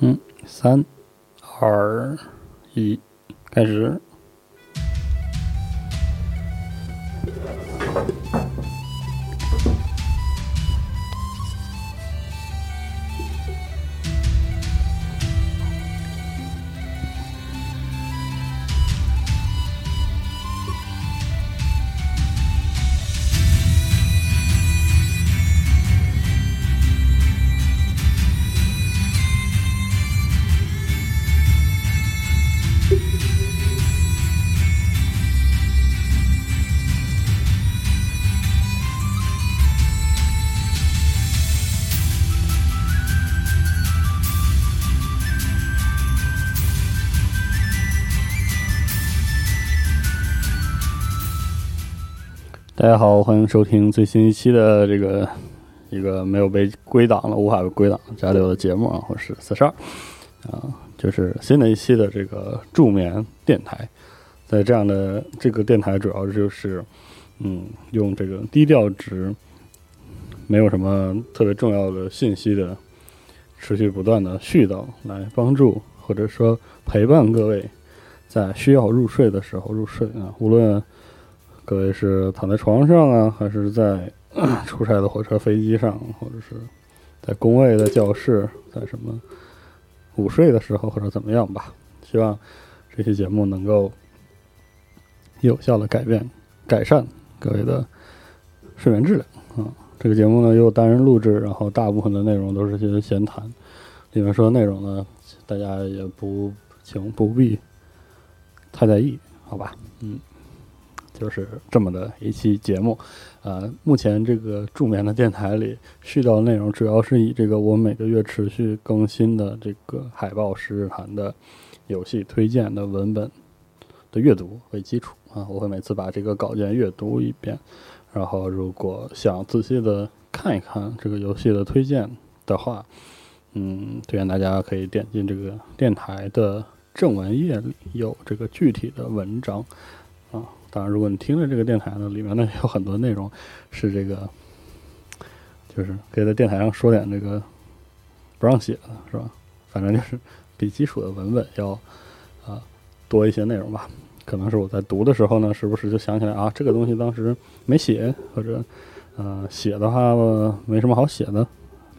嗯，三、二、一，开始。大家好，欢迎收听最新一期的这个一个没有被归档了、无法被归档加流的节目啊，我是四十二啊，就是新的一期的这个助眠电台。在这样的这个电台，主要就是嗯，用这个低调值、没有什么特别重要的信息的持续不断的絮叨，来帮助或者说陪伴各位在需要入睡的时候入睡啊，无论。各位是躺在床上啊，还是在 出差的火车、飞机上，或者是在工位的教室，在什么午睡的时候，或者怎么样吧？希望这期节目能够有效的改变、改善各位的睡眠质量啊！这个节目呢，由单人录制，然后大部分的内容都是些闲谈，里面说的内容呢，大家也不请不必太在意，好吧？嗯。就是这么的一期节目，呃，目前这个助眠的电台里絮叨内容，主要是以这个我每个月持续更新的这个海报十日谈的游戏推荐的文本的阅读为基础啊，我会每次把这个稿件阅读一遍，然后如果想仔细的看一看这个游戏的推荐的话，嗯，推荐大家可以点进这个电台的正文页里有这个具体的文章。当然，如果你听了这个电台呢，里面呢有很多内容是这个，就是可以在电台上说点这个不让写的，是吧？反正就是比基础的文本要啊多一些内容吧。可能是我在读的时候呢，时不时就想起来啊，这个东西当时没写，或者呃写的话没什么好写的，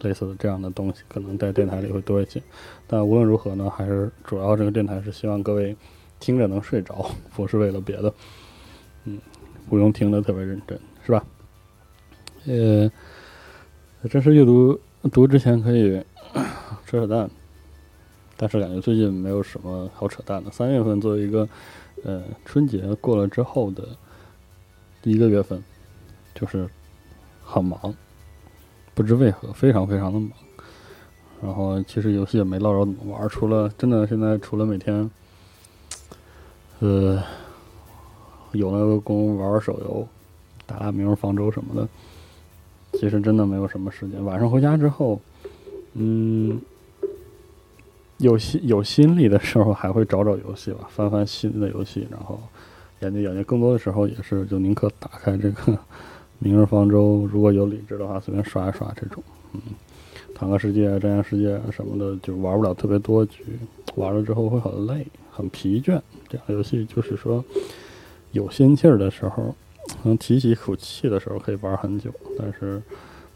类似的这样的东西，可能在电台里会多一些。但无论如何呢，还是主要这个电台是希望各位听着能睡着，不是为了别的。不用听得特别认真，是吧？呃，正式阅读读之前可以扯 扯淡，但是感觉最近没有什么好扯淡的。三月份作为一个呃春节过了之后的第一个月份，就是很忙，不知为何非常非常的忙。然后其实游戏也没捞着怎么玩，除了真的现在除了每天，呃。有那个功玩玩手游，打打明日方舟什么的，其实真的没有什么时间。晚上回家之后，嗯，有心有心力的时候还会找找游戏吧，翻翻新的游戏，然后研究研究。更多的时候也是就宁可打开这个明日方舟，如果有理智的话，随便刷一刷这种。嗯，坦克世界、战舰世界什么的，就玩不了特别多局，玩了之后会很累、很疲倦。这样游戏就是说。有心气儿的时候，能提起一口气的时候，可以玩很久。但是，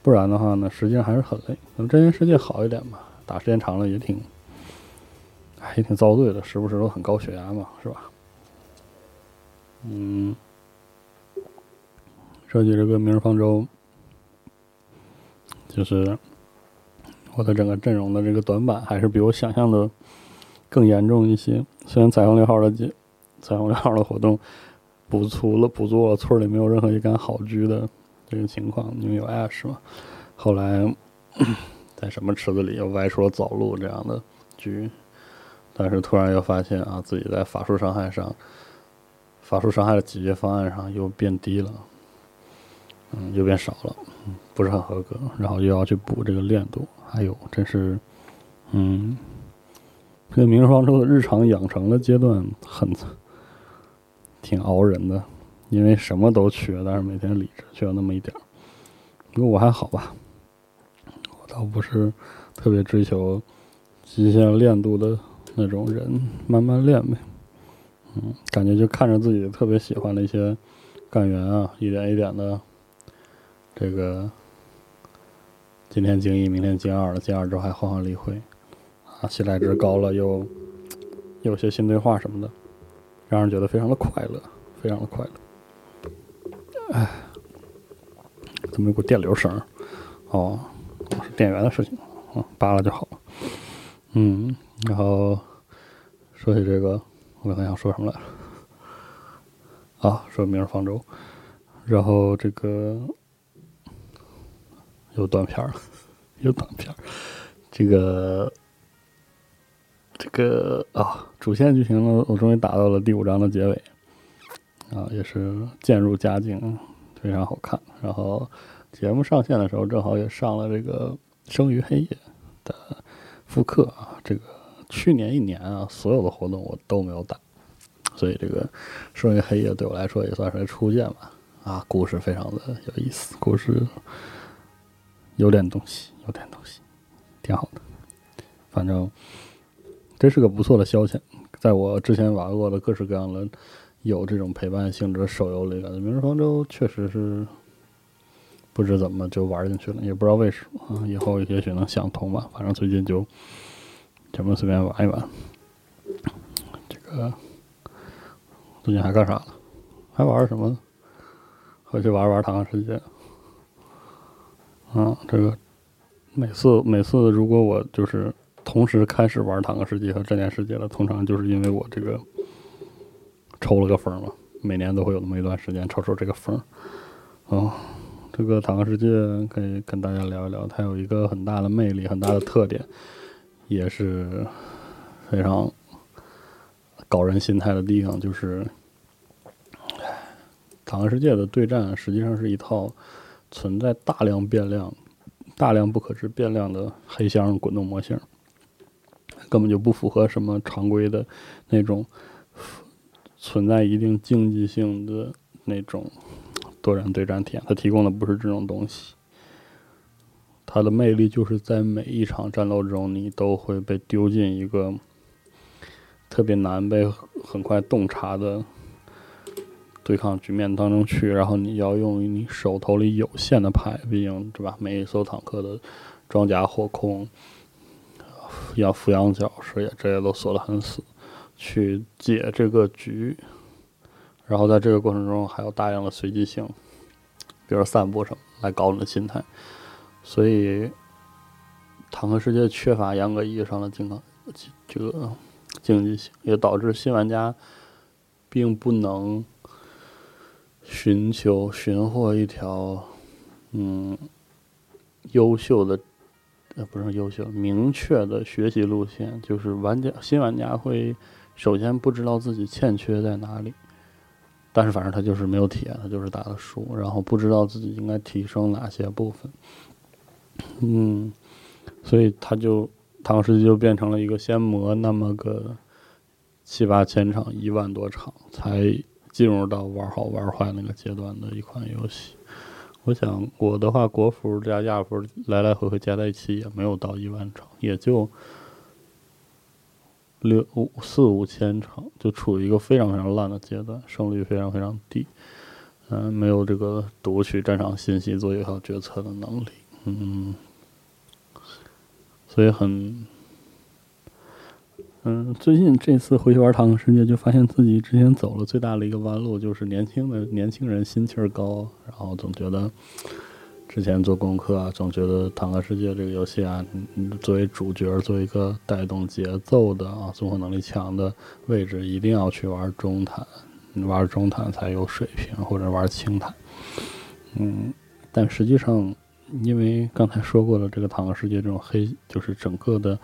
不然的话呢，实际上还是很累。那么真人世界好一点吧，打时间长了也挺，也挺遭罪的，时不时都很高血压嘛，是吧？嗯，说起这个《明日方舟》，就是我的整个阵容的这个短板，还是比我想象的更严重一些。虽然彩虹六号的彩虹六号的活动。补足了，补足了村里没有任何一杆好狙的这个情况，因为有 Ash 嘛。后来 在什么池子里又歪出了走路这样的狙，但是突然又发现啊，自己在法术伤害上，法术伤害的解决方案上又变低了，嗯，又变少了，不是很合格。然后又要去补这个练度，哎呦，真是，嗯，这明日方舟的日常养成的阶段很。挺熬人的，因为什么都缺，但是每天理智缺了那么一点儿。不过我还好吧，我倒不是特别追求极限练度的那种人，慢慢练呗。嗯，感觉就看着自己特别喜欢的一些干员啊，一点一点的这个今天精一，明天精二了，精二之后还换换例会啊，信赖值高了，又有些新对话什么的，让人觉得非常的快乐，非常的快乐。哎，怎么有股电流声？哦，是电源的事情，嗯，扒了就好了。嗯，然后说起这个，我刚才想说什么来着？啊，说明日方舟，然后这个有断片儿，有断片，这个这个啊，主线剧情呢，我终于打到了第五章的结尾。啊，也是渐入佳境，非常好看。然后节目上线的时候，正好也上了这个《生于黑夜》的复刻啊。这个去年一年啊，所有的活动我都没有打，所以这个《生于黑夜》对我来说也算是初见吧。啊，故事非常的有意思，故事有点东西，有点东西，挺好的。反正这是个不错的消遣，在我之前玩过的各式各样的。有这种陪伴性质的手游里，感觉《明日方舟》确实是不知怎么就玩进去了，也不知道为什么啊。以后也许能想通吧。反正最近就咱们随便玩一玩。这个最近还干啥了？还玩什么？回去玩玩《坦克世界》。啊，这个每次每次如果我就是同时开始玩《坦克世界》和《战舰世界》了，通常就是因为我这个。抽了个风嘛，每年都会有那么一段时间抽抽这个风。哦，这个坦克世界可以跟大家聊一聊，它有一个很大的魅力，很大的特点，也是非常搞人心态的地方，就是坦克世界的对战实际上是一套存在大量变量、大量不可知变量的黑箱滚动模型，根本就不符合什么常规的那种。存在一定竞技性的那种多人对战体验，它提供的不是这种东西。它的魅力就是在每一场战斗中，你都会被丢进一个特别难被很快洞察的对抗局面当中去，然后你要用你手头里有限的牌，毕竟对吧？每一艘坦克的装甲、火控、要俯仰角视野，这些都锁得很死。去解这个局，然后在这个过程中还有大量的随机性，比如散步什么来搞你的心态，所以坦克世界缺乏严格意义上的竞这个竞技性，也导致新玩家并不能寻求寻获一条嗯优秀的呃不是优秀明确的学习路线，就是玩家新玩家会。首先不知道自己欠缺在哪里，但是反正他就是没有体验，他就是打的输，然后不知道自己应该提升哪些部分，嗯，所以他就唐诗就变成了一个先磨那么个七八千场、一万多场，才进入到玩好玩坏那个阶段的一款游戏。我想我的话，国服加亚服来来回回加在一起也没有到一万场，也就。六五四五千场就处于一个非常非常烂的阶段，胜率非常非常低，嗯，没有这个读取战场信息做有效决策的能力，嗯，所以很，嗯，最近这次回去玩《坦克世界》，就发现自己之前走了最大的一个弯路，就是年轻的年轻人心气儿高，然后总觉得。之前做功课啊，总觉得《坦克世界》这个游戏啊，作为主角，做一个带动节奏的啊，综合能力强的位置，一定要去玩中坦，玩中坦才有水平，或者玩轻坦。嗯，但实际上，因为刚才说过了，这个《坦克世界》这种黑，就是整个的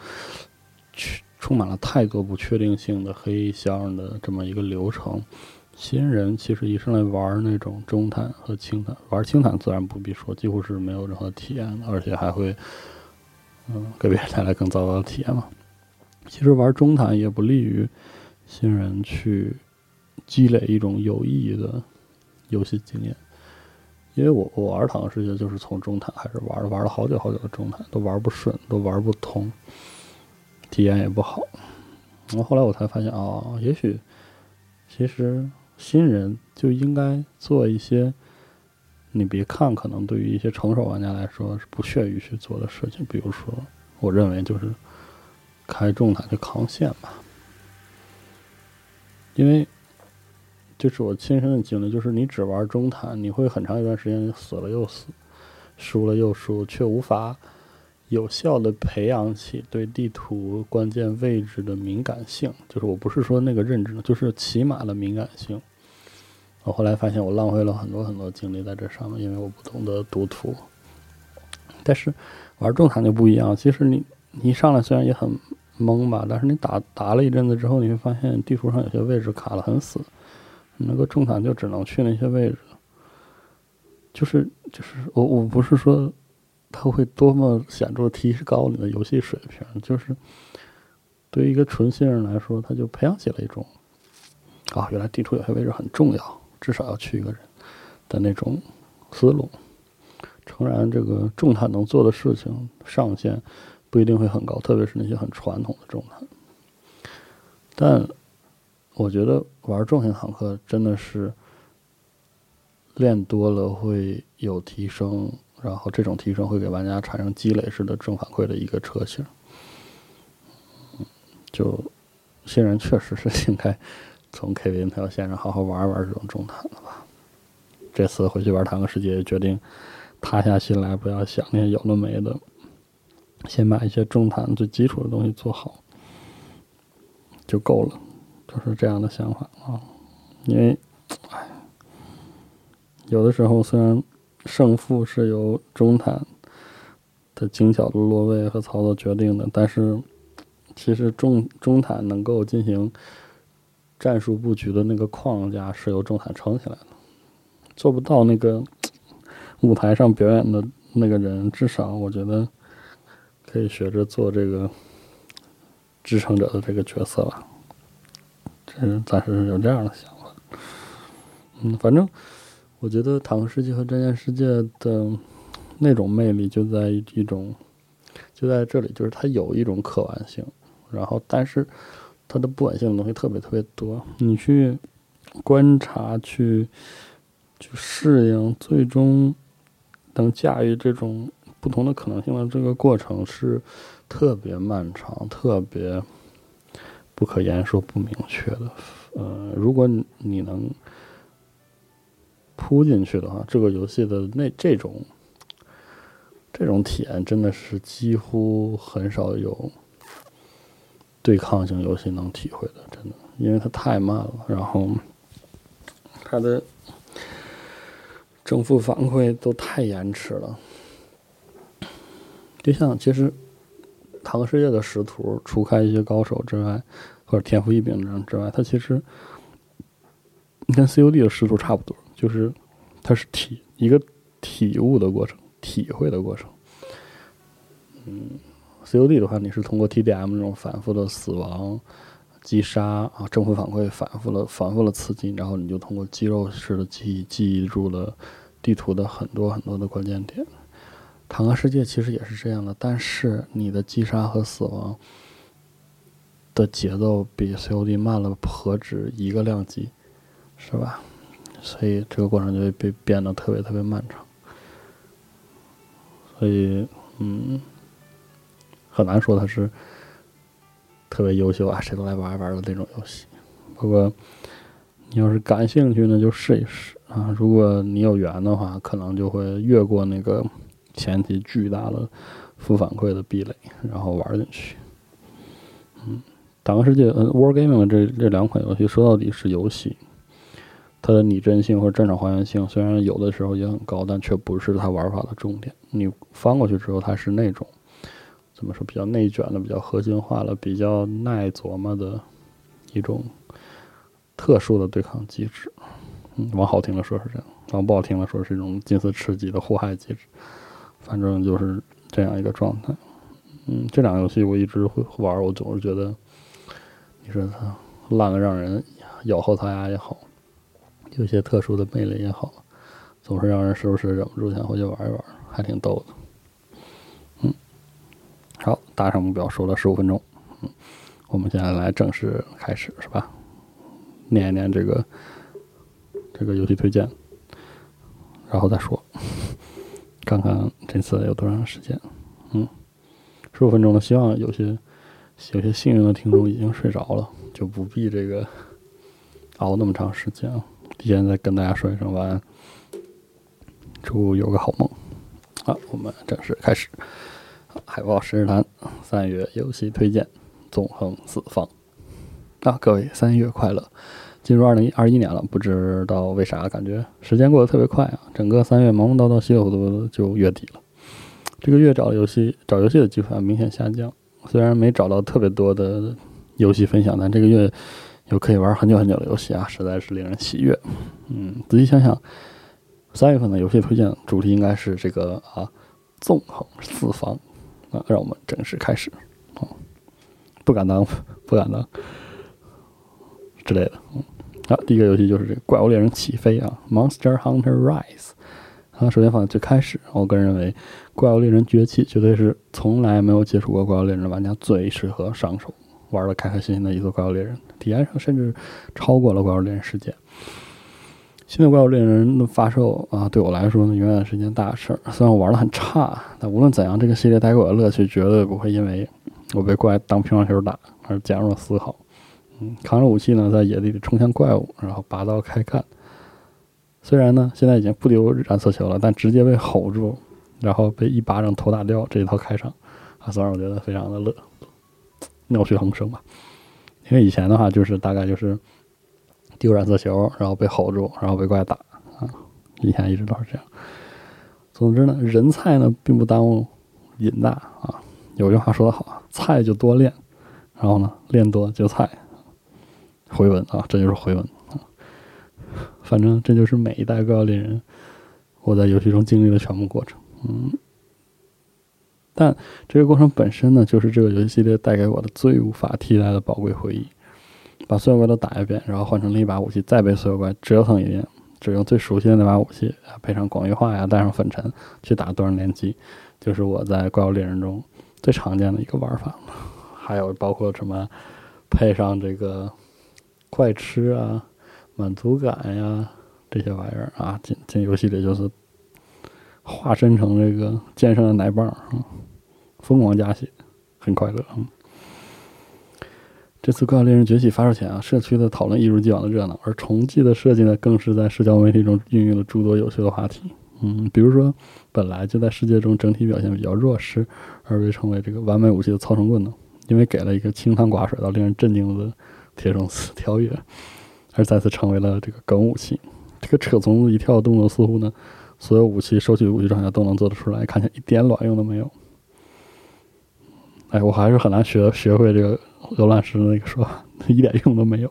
去，充满了太多不确定性的黑箱的这么一个流程。新人其实一上来玩那种中坦和轻坦，玩轻坦自然不必说，几乎是没有任何体验的，而且还会，嗯，给别人带来更糟糕的体验嘛。其实玩中坦也不利于新人去积累一种有意义的游戏经验，因为我我玩坦克世界就是从中坦开始玩，玩了好久好久的中坦，都玩不顺，都玩不通。体验也不好。然后后来我才发现，哦，也许其实新人就应该做一些你别看可能对于一些成熟玩家来说是不屑于去做的事情，比如说，我认为就是开重坦去扛线吧，因为这是我亲身的经历，就是你只玩中坦，你会很长一段时间死了又死，输了又输，却无法。有效的培养起对地图关键位置的敏感性，就是我不是说那个认知，就是起码的敏感性。我后来发现我浪费了很多很多精力在这上面，因为我不懂得读图。但是玩重坦就不一样，其实你你一上来虽然也很懵吧，但是你打打了一阵子之后，你会发现地图上有些位置卡的很死，那个重坦就只能去那些位置。就是就是我我不是说。它会多么显著的提高你的游戏水平？就是对于一个纯新人来说，他就培养起了一种啊，原来地图有些位置很重要，至少要去一个人的那种思路。诚然，这个重坦能做的事情上限不一定会很高，特别是那些很传统的重坦。但我觉得玩重型坦克真的是练多了会有提升。然后这种提升会给玩家产生积累式的正反馈的一个车型，就新人确实是应该从 K V 那条线上好好玩一玩这种中坦了吧。这次回去玩坦克世界，决定塌下心来，不要想那些有的没的，先把一些中坦最基础的东西做好就够了，就是这样的想法啊。因为，哎，有的时候虽然。胜负是由中坦的精巧的落位和操作决定的，但是其实中中坦能够进行战术布局的那个框架是由中坦撑起来的，做不到那个 舞台上表演的那个人，至少我觉得可以学着做这个支撑者的这个角色吧。这是暂时是有这样的想法。嗯，反正。我觉得《坦克世界》和《战舰世界》的那种魅力就在于一种，就在这里，就是它有一种可玩性，然后但是它的不稳性的东西特别特别多。你去观察、去去适应，最终能驾驭这种不同的可能性的这个过程是特别漫长、特别不可言说、不明确的。呃，如果你能。扑进去的话，这个游戏的那这种这种体验真的是几乎很少有对抗性游戏能体会的，真的，因为它太慢了，然后它的正负反馈都太延迟了。就像其实《坦克世界》的识图，除开一些高手之外，或者天赋异禀的人之外，它其实你跟 COD 的识图差不多。就是它是体一个体悟的过程，体会的过程。嗯，COD 的话，你是通过 TDM 那种反复的死亡、击杀啊、正负反馈反复了、反复了刺激，然后你就通过肌肉式的记忆记忆住了地图的很多很多的关键点。坦克世界其实也是这样的，但是你的击杀和死亡的节奏比 COD 慢了何止一个量级，是吧？所以这个过程就会被变得特别特别漫长，所以嗯，很难说它是特别优秀啊，谁都来玩一玩的那种游戏。不过你要是感兴趣呢，就试一试啊。如果你有缘的话，可能就会越过那个前期巨大的负反馈的壁垒，然后玩进去。嗯，坦克世界嗯，War Gaming 这这两款游戏说到底是游戏。它的拟真性或者战场还原性虽然有的时候也很高，但却不是它玩法的重点。你翻过去之后，它是那种怎么说比较内卷的、比较核心化的、比较耐琢磨的一种特殊的对抗机制。嗯，往好听的说是这样，往不好听的说是一种近似吃鸡的祸害机制。反正就是这样一个状态。嗯，这两个游戏我一直会玩，我总是觉得你说它烂的让人咬后槽牙也好。有些特殊的魅力也好，总是让人时不时忍不住想回去玩一玩，还挺逗的。嗯，好，达成目标，说了十五分钟。嗯，我们现在来正式开始，是吧？念一念这个这个游戏推荐，然后再说，看看这次有多长时间。嗯，十五分钟了，希望有些有些幸运的听众已经睡着了，就不必这个熬那么长时间了。提前再跟大家说一声晚安，祝有个好梦。好，我们正式开始。海报实时谈三月游戏推荐，纵横四方。啊，各位三月快乐！进入二零二一年了，不知道为啥感觉时间过得特别快啊！整个三月忙忙叨叨，稀里糊涂就月底了。这个月找游戏找游戏的机会明显下降，虽然没找到特别多的游戏分享，但这个月有可以玩很久很久的游戏啊，实在是令人喜悦。嗯，仔细想想，三月份的游戏推荐主题应该是这个啊，纵横四方。啊，让我们正式开始。啊，不敢当，不敢当之类的。嗯，好，第一个游戏就是这个《怪物猎人起飞》啊，《Monster Hunter Rise》。啊，首先放在最开始，我个人认为，《怪物猎人崛起》绝对是从来没有接触过《怪物猎人》的玩家最适合上手玩的开开心心的一座《怪物猎人》，体验上甚至超过了《怪物猎人世界》。新的怪物猎人的发售啊，对我来说呢，永远是一件大事儿。虽然我玩的很差，但无论怎样，这个系列带给我的乐趣绝对不会因为我被怪当乒乓球打而减弱丝毫。嗯，扛着武器呢，在野地里冲向怪物，然后拔刀开干。虽然呢，现在已经不丢染色球了，但直接被吼住，然后被一巴掌头打掉，这一套开场啊，算让我觉得非常的乐，妙趣横生吧。因为以前的话，就是大概就是。丢染色球，然后被吼住，然后被怪打啊！以前一直都是这样。总之呢，人菜呢并不耽误瘾大啊。有句话说得好，菜就多练，然后呢练多就菜。回文啊，这就是回文啊。反正这就是每一代怪物猎人我在游戏中经历的全部过程。嗯，但这个过程本身呢，就是这个游戏系列带给我的最无法替代的宝贵回忆。把所有怪都打一遍，然后换成另一把武器，再被所有怪折腾一遍，只用最熟悉的那把武器，配上广域化呀，带上粉尘去打多人联机，就是我在怪物猎人中最常见的一个玩法。还有包括什么，配上这个快吃啊、满足感呀这些玩意儿啊，进进游戏里就是化身成这个剑圣的奶棒啊，疯狂加血，很快乐。嗯这次《怪物猎人崛起》发售前啊，社区的讨论一如既往的热闹，而重计的设计呢，更是在社交媒体中孕育了诸多有趣的话题。嗯，比如说，本来就在世界中整体表现比较弱势，而被称为这个完美武器的操绳棍呢，因为给了一个清汤寡水到令人震惊的铁绳子跳跃，而再次成为了这个梗武器。这个扯虫子一跳的动作，似乎呢，所有武器收取武器状态都能做得出来，看起来一点卵用都没有。哎，我还是很难学学会这个。鹅卵石的那个说法 一点用都没有，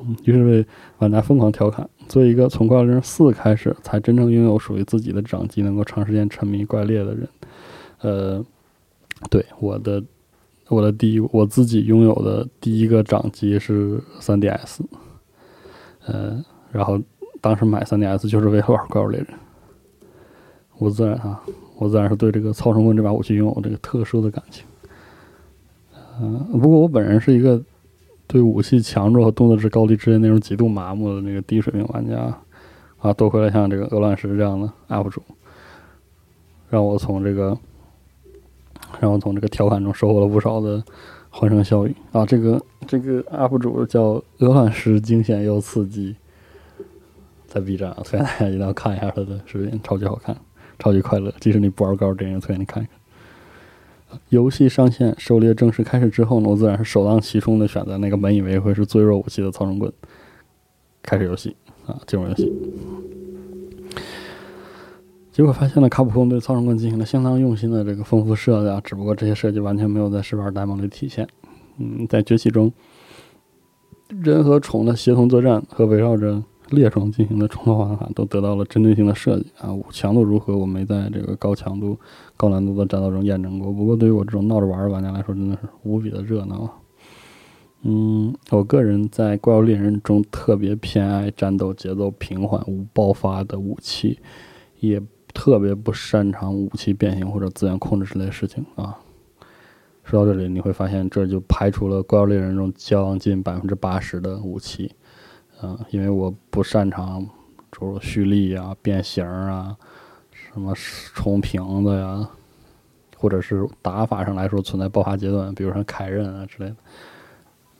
嗯，于是被玩家疯狂调侃。作为一个从怪物猎人四开始才真正拥有属于自己的掌机，能够长时间沉迷怪猎的人，呃，对我的我的第一我自己拥有的第一个掌机是 3DS，呃，然后当时买 3DS 就是为了玩怪物猎人。我自然啊，我自然是对这个操绳棍这把武器拥有这个特殊的感情。嗯，不过我本人是一个对武器强弱和动作值高低之间那种极度麻木的那个低水平玩家啊，多亏了像这个鹅卵石这样的 UP 主，让我从这个让我从这个调侃中收获了不少的欢声笑语啊。这个这个 UP 主叫鹅卵石，惊险又刺激，在 B 站啊，推荐大家一定要看一下他的视频，超级好看，超级快乐。即使你不玩高电影，推荐你看一看。游戏上线，狩猎正式开始之后呢，我自然是首当其冲的选择那个本以为会是最弱武器的操绳棍，开始游戏啊，进入游戏。结果发现了卡普空对操绳棍进行了相当用心的这个丰富设计啊，只不过这些设计完全没有在试玩 demo 里体现。嗯，在崛起中，人和虫的协同作战和围绕着。猎虫进行的冲突方法都得到了针对性的设计啊，强度如何我没在这个高强度、高难度的战斗中验证过。不过对于我这种闹着玩的玩家来说，真的是无比的热闹。嗯，我个人在怪物猎人中特别偏爱战斗节奏平缓、无爆发的武器，也特别不擅长武器变形或者资源控制之类的事情啊。说到这里，你会发现这就排除了怪物猎人中将近百分之八十的武器，嗯，因为我不擅长诸如蓄力啊、变形啊、什么冲瓶子呀，或者是打法上来说存在爆发阶段，比如说凯刃啊之类的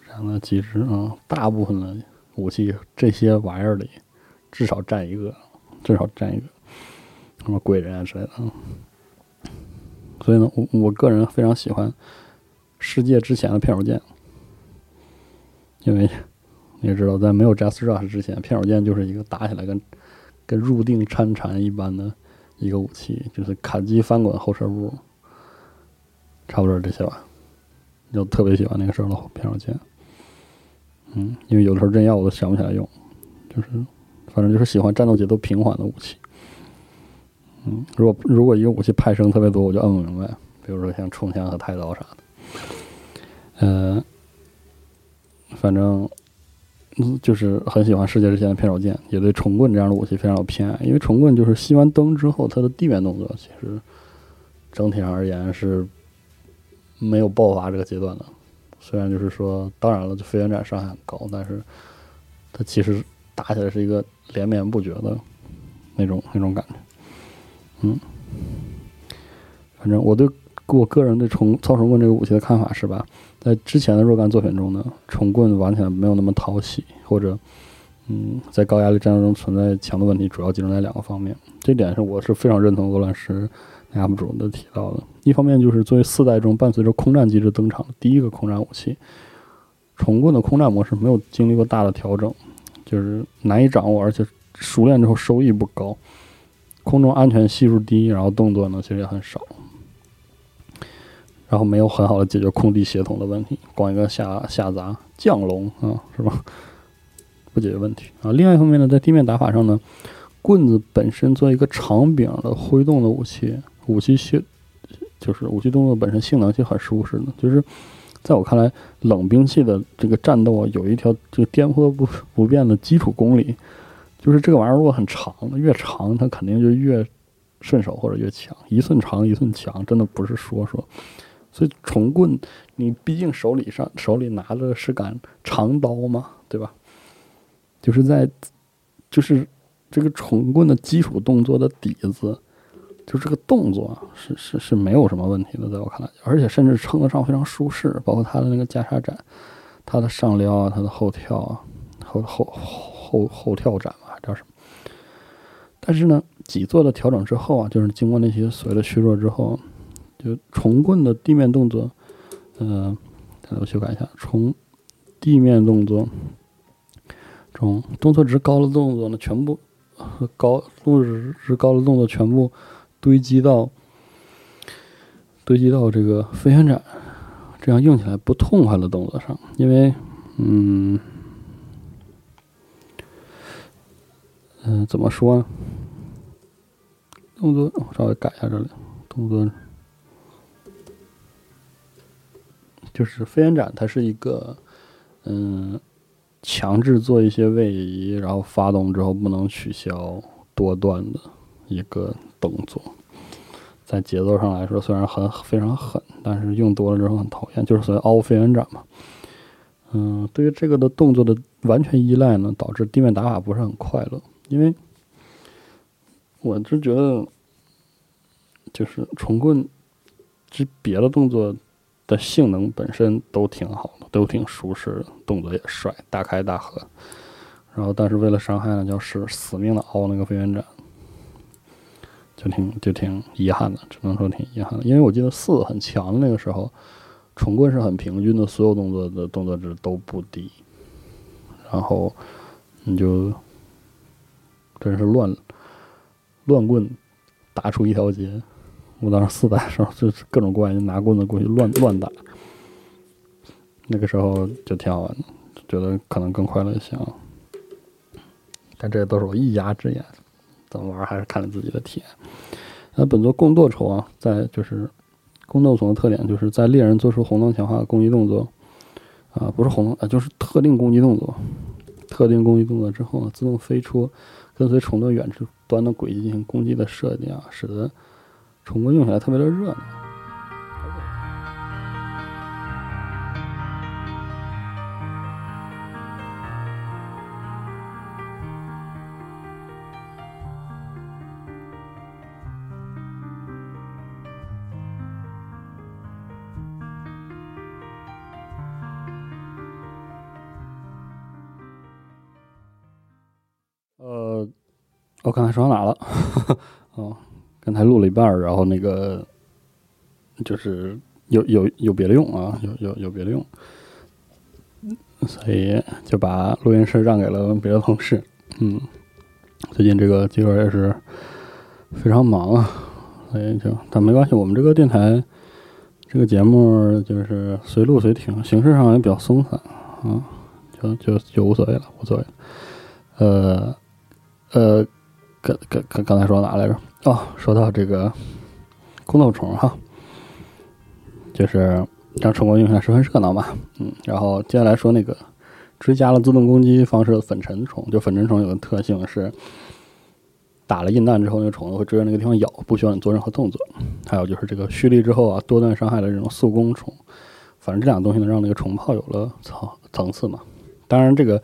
然后呢，其实啊，大部分的武器这些玩意儿里至少占一个，至少占一个，什么鬼人啊之类的。所以呢，我我个人非常喜欢世界之前的片手剑，因为你也知道，在没有 Just Rush 之前，片手剑就是一个打起来跟跟入定参禅一般的一个武器，就是砍击翻滚后撤步，差不多是这些吧。就特别喜欢那个时候的片手剑，嗯，因为有的时候真要我都想不起来用，就是反正就是喜欢战斗节奏平缓的武器。嗯，如果如果一个武器派生特别多，我就摁不明白。比如说像冲枪和太刀啥的，呃，反正，嗯就是很喜欢世界之前的片手剑，也对重棍这样的武器非常有偏爱。因为重棍就是熄完灯之后，它的地面动作其实整体而言是没有爆发这个阶段的。虽然就是说，当然了，就飞旋斩伤害很高，但是它其实打起来是一个连绵不绝的那种那种感觉。嗯，反正我对我个人对重操重棍这个武器的看法是吧，在之前的若干作品中呢，虫棍玩起来没有那么讨喜，或者嗯，在高压力战斗中存在强度问题，主要集中在两个方面。这点是我是非常认同鹅卵石那 UP 主的提到的。一方面就是作为四代中伴随着空战机制登场的第一个空战武器，虫棍的空战模式没有经历过大的调整，就是难以掌握，而且熟练之后收益不高。空中安全系数低，然后动作呢其实也很少，然后没有很好的解决空地协同的问题，光一个下下砸降龙啊，是吧？不解决问题啊。另外一方面呢，在地面打法上呢，棍子本身作为一个长柄的挥动的武器，武器性就是武器动作本身性能是很舒适的。就是在我看来，冷兵器的这个战斗啊，有一条这个颠簸不不变的基础公理。就是这个玩意儿如果很长，越长它肯定就越顺手或者越强，一寸长一寸强，真的不是说说。所以重棍，你毕竟手里上手里拿的是杆长刀嘛，对吧？就是在就是这个重棍的基础动作的底子，就这个动作是是是没有什么问题的，在我看来，而且甚至称得上非常舒适，包括它的那个袈裟斩，它的上撩啊，它的后跳啊，后后后后跳斩。叫什么？但是呢，几做的调整之后啊，就是经过那些所谓的削弱之后，就重棍的地面动作，呃，我修改一下，重地面动作中动作值高的动作呢，全部高动作值高的动作全部堆积到堆积到这个飞旋斩这样用起来不痛快的动作上，因为嗯。嗯，怎么说呢？动作我稍微改一下这里，动作就是飞檐斩，它是一个嗯，强制做一些位移，然后发动之后不能取消多段的一个动作。在节奏上来说，虽然很非常狠，但是用多了之后很讨厌，就是所谓凹飞檐斩嘛。嗯，对于这个的动作的完全依赖呢，导致地面打法不是很快乐。因为我是觉得，就是重棍这别的动作的性能本身都挺好的，都挺舒适的，动作也帅，大开大合。然后，但是为了伤害呢，就是死命的凹那个飞旋斩，就挺就挺遗憾的，只能说挺遗憾的。因为我记得四很强的那个时候，重棍是很平均的，所有动作的动作值都不低。然后你就。真是乱乱棍打出一条街。我当时四代的时候，就是各种怪就拿棍子过去乱乱打。那个时候就挺好玩的，觉得可能更快乐一些啊。但这都是我一家之言，怎么玩还是看你自己的体验。那本作共斗虫啊，在就是共斗虫的特点，就是在猎人做出红灯强化攻击动作啊，不是红灯啊，就是特定攻击动作，特定攻击动作之后呢，自动飞出。跟随虫的远端的轨迹进行攻击的设定啊，使得宠物用起来特别的热闹。呃我刚才说到哪了 哦。刚才录了一半，然后那个就是有有有别的用啊，有有有别的用，所以就把录音室让给了别的同事。嗯，最近这个机会也是非常忙啊，所以就但没关系，我们这个电台这个节目就是随录随听，形式上也比较松散啊，就就就无所谓了，无所谓。呃呃。刚刚刚刚才说哪来着？哦，说到这个空斗虫哈，就是让宠物用起来十分热闹嘛。嗯，然后接下来说那个追加了自动攻击方式的粉尘虫，就粉尘虫有个特性是打了印弹之后，那个虫子会追着那个地方咬，不需要你做任何动作。还有就是这个蓄力之后啊，多段伤害的这种速攻虫，反正这两个东西能让那个虫炮有了层层次嘛。当然这个。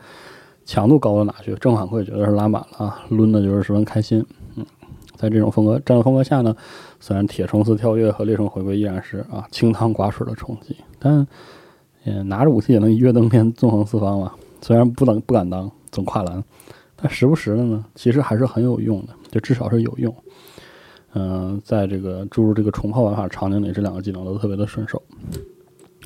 强度高到哪去？正反馈绝对是拉满了啊！抡的就是十分开心。在这种风格战斗风格下呢，虽然铁虫丝跳跃和猎虫回归依然是啊清汤寡水的冲击，但嗯拿着武器也能一跃登天，纵横四方嘛。虽然不能不敢当总跨栏，但时不时的呢，其实还是很有用的，就至少是有用。嗯，在这个注入这个重炮玩法场景里，这两个技能都特别的顺手。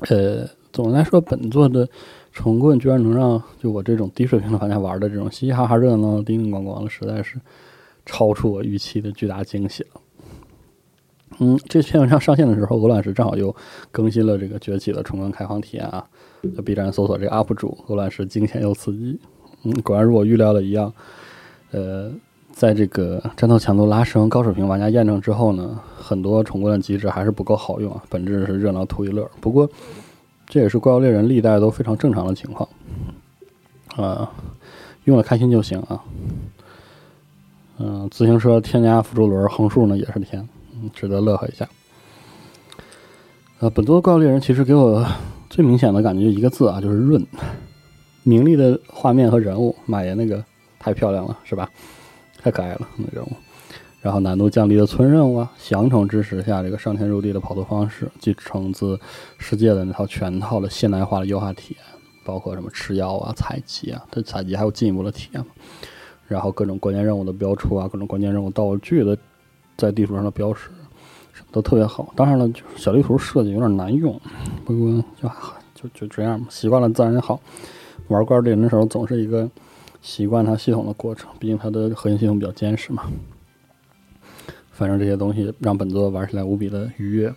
呃，总的来说，本作的。重棍居然能让就我这种低水平的玩家玩的这种嘻嘻哈哈热闹叮叮咣咣的，实在是超出我预期的巨大惊喜了。嗯，这篇文章上线的时候，鹅卵石正好又更新了这个崛起的重棍开荒体验啊。在 B 站搜索这个 UP 主鹅卵石惊险又刺激。嗯，果然如我预料的一样，呃，在这个战斗强度拉升、高水平玩家验证之后呢，很多重棍的机制还是不够好用啊，本质是热闹图一乐。不过。这也是怪物猎人历代都非常正常的情况，啊，用了开心就行啊。嗯，自行车添加辅助轮横竖呢也是甜，值得乐呵一下。呃，本作的怪物猎人其实给我最明显的感觉就一个字啊，就是润。明丽的画面和人物，马爷那个太漂亮了，是吧？太可爱了，那人物。然后难度降低的村任务啊，降宠支持下这个上天入地的跑图方式，继承自世界的那套全套的现代化的优化体验，包括什么吃药啊、采集啊，它采集还有进一步的体验嘛。然后各种关键任务的标出啊，各种关键任务道具的在地图上的标识，都特别好。当然了，就是小地图设计有点难用，不过就就就这样嘛，习惯了自然也好。玩怪物猎人的时候总是一个习惯它系统的过程，毕竟它的核心系统比较坚实嘛。反正这些东西让本作玩起来无比的愉悦。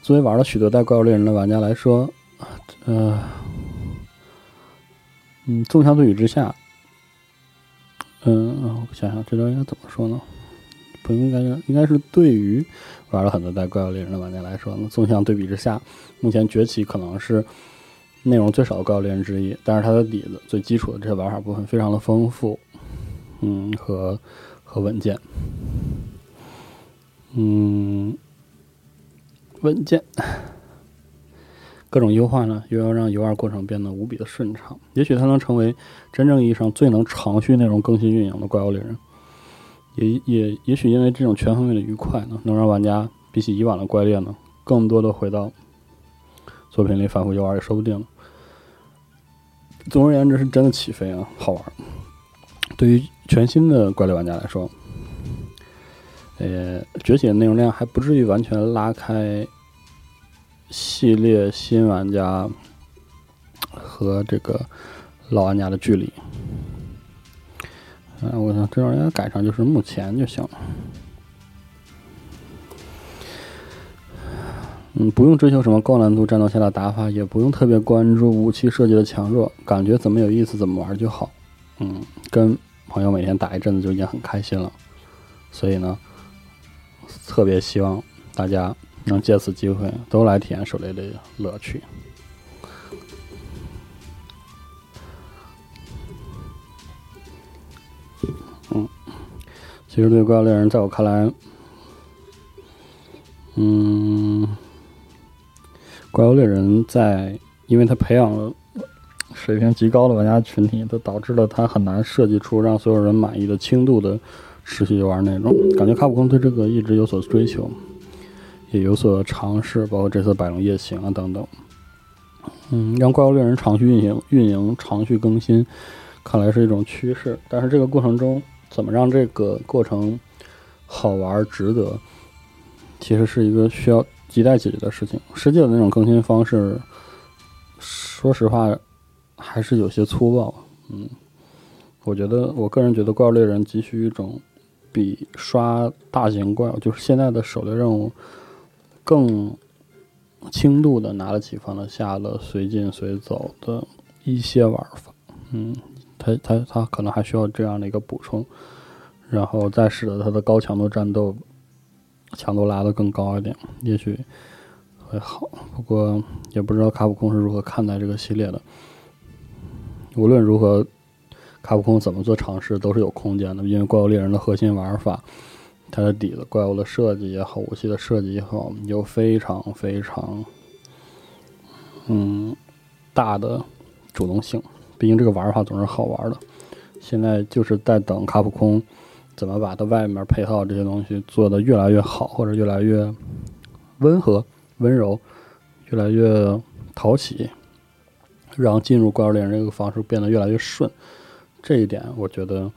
作为玩了许多代怪物猎人的玩家来说，呃，嗯，纵向对比之下，嗯，我想想这招应该怎么说呢？不应该应该是对于玩了很多代怪物猎人的玩家来说呢，纵向对比之下，目前崛起可能是内容最少的怪物猎人之一，但是它的底子最基础的这些玩法部分非常的丰富，嗯，和和稳健。嗯，稳健，各种优化呢，又要让游玩过程变得无比的顺畅。也许它能成为真正意义上最能长续内容更新运营的怪物猎人。也也也许因为这种全方位的愉快呢，能让玩家比起以往的怪猎呢，更多的回到作品里反复游玩也说不定。总而言之，是真的起飞啊，好玩。对于全新的怪猎玩家来说。呃，崛起的内容量还不至于完全拉开系列新玩家和这个老玩家的距离。嗯，我想这玩意儿改成就是目前就行了。嗯，不用追求什么高难度战斗下的打法，也不用特别关注武器设计的强弱，感觉怎么有意思怎么玩就好。嗯，跟朋友每天打一阵子就已经很开心了。所以呢。特别希望大家能借此机会都来体验狩猎的乐趣。嗯，其实对怪物猎人，在我看来，嗯，怪物猎人在，因为他培养了水平极高的玩家群体，都导致了他很难设计出让所有人满意的轻度的。持续游玩那种感觉，卡普空对这个一直有所追求，也有所尝试，包括这次《百龙夜行》啊等等。嗯，让怪物猎人长续运行、运营、长续更新，看来是一种趋势。但是这个过程中，怎么让这个过程好玩、值得，其实是一个需要亟待解决的事情。世界的那种更新方式，说实话还是有些粗暴。嗯，我觉得我个人觉得《怪物猎人》急需一种比刷大型怪物，就是现在的狩猎任务更轻度的拿得起放得下的随进随走的一些玩法。嗯。他他他可能还需要这样的一个补充，然后再使得他的高强度战斗强度拉得更高一点，也许会好。不过也不知道卡普空是如何看待这个系列的。无论如何，卡普空怎么做尝试都是有空间的，因为怪物猎人的核心玩法，它的底子怪物的设计也好，武器的设计也好，有非常非常嗯大的主动性。毕竟这个玩法总是好玩的，现在就是在等卡普空怎么把它外面配套这些东西做得越来越好，或者越来越温和、温柔，越来越讨喜，让进入怪物猎人这个方式变得越来越顺。这一点我觉得